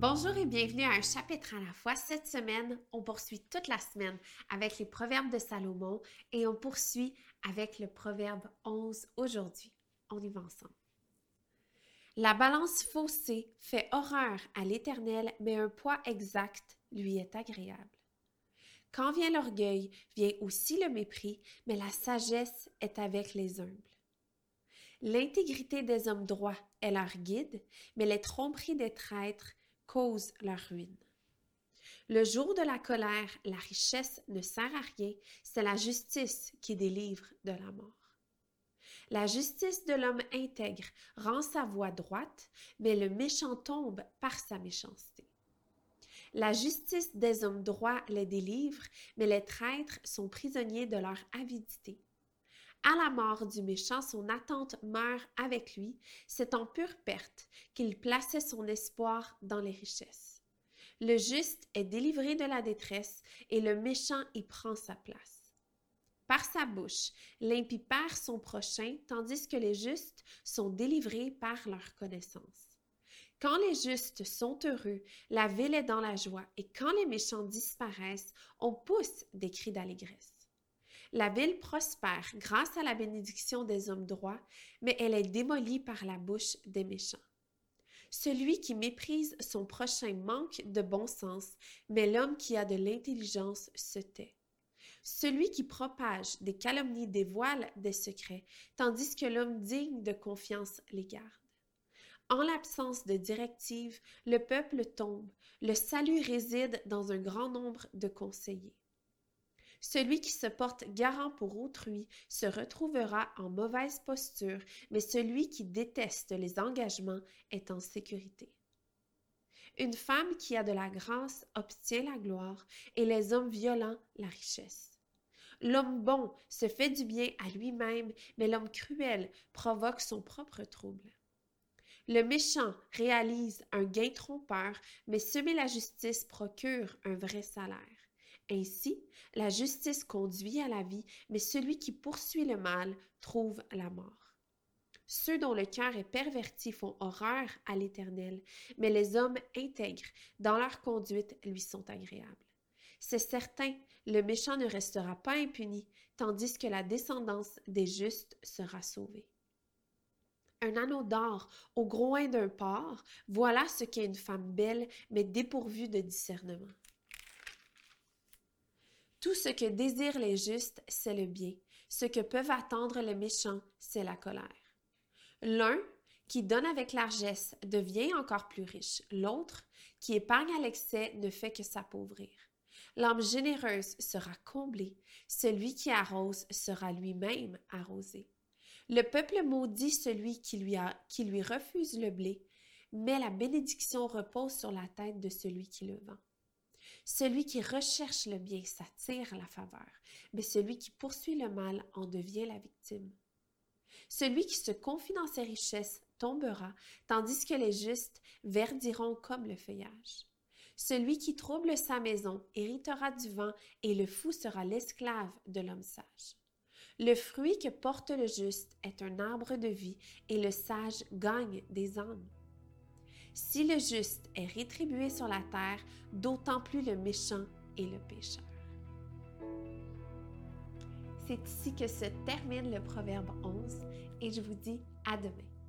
Bonjour et bienvenue à un chapitre à la fois. Cette semaine, on poursuit toute la semaine avec les proverbes de Salomon et on poursuit avec le proverbe 11 aujourd'hui. On y va ensemble. La balance faussée fait horreur à l'Éternel, mais un poids exact lui est agréable. Quand vient l'orgueil, vient aussi le mépris, mais la sagesse est avec les humbles. L'intégrité des hommes droits est leur guide, mais les tromperies des traîtres causent leur ruine. Le jour de la colère, la richesse ne sert à rien, c'est la justice qui délivre de la mort. La justice de l'homme intègre rend sa voie droite, mais le méchant tombe par sa méchanceté. La justice des hommes droits les délivre, mais les traîtres sont prisonniers de leur avidité. À la mort du méchant, son attente meurt avec lui. C'est en pure perte qu'il plaçait son espoir dans les richesses. Le juste est délivré de la détresse et le méchant y prend sa place. Par sa bouche, l'impie perd son prochain, tandis que les justes sont délivrés par leur connaissance. Quand les justes sont heureux, la ville est dans la joie, et quand les méchants disparaissent, on pousse des cris d'allégresse. La ville prospère grâce à la bénédiction des hommes droits, mais elle est démolie par la bouche des méchants. Celui qui méprise son prochain manque de bon sens, mais l'homme qui a de l'intelligence se tait. Celui qui propage des calomnies dévoile des secrets, tandis que l'homme digne de confiance les garde. En l'absence de directives, le peuple tombe, le salut réside dans un grand nombre de conseillers. Celui qui se porte garant pour autrui se retrouvera en mauvaise posture, mais celui qui déteste les engagements est en sécurité. Une femme qui a de la grâce obtient la gloire, et les hommes violents la richesse. L'homme bon se fait du bien à lui-même, mais l'homme cruel provoque son propre trouble. Le méchant réalise un gain trompeur, mais semer la justice procure un vrai salaire. Ainsi, la justice conduit à la vie, mais celui qui poursuit le mal trouve la mort. Ceux dont le cœur est perverti font horreur à l'Éternel, mais les hommes intègres dans leur conduite lui sont agréables. C'est certain, le méchant ne restera pas impuni, tandis que la descendance des justes sera sauvée. Un anneau d'or au groin d'un porc, voilà ce qu'est une femme belle, mais dépourvue de discernement. Tout ce que désirent les justes, c'est le bien. Ce que peuvent attendre les méchants, c'est la colère. L'un, qui donne avec largesse, devient encore plus riche. L'autre, qui épargne à l'excès, ne fait que s'appauvrir. L'âme généreuse sera comblée. Celui qui arrose sera lui-même arrosé. Le peuple maudit celui qui lui, qui lui refuse le blé, mais la bénédiction repose sur la tête de celui qui le vend. Celui qui recherche le bien s'attire la faveur, mais celui qui poursuit le mal en devient la victime. Celui qui se confie dans ses richesses tombera, tandis que les justes verdiront comme le feuillage. Celui qui trouble sa maison héritera du vent, et le fou sera l'esclave de l'homme sage. Le fruit que porte le juste est un arbre de vie, et le sage gagne des âmes. Si le juste est rétribué sur la terre, d'autant plus le méchant et le pécheur. C'est ici que se termine le Proverbe 11 et je vous dis à demain.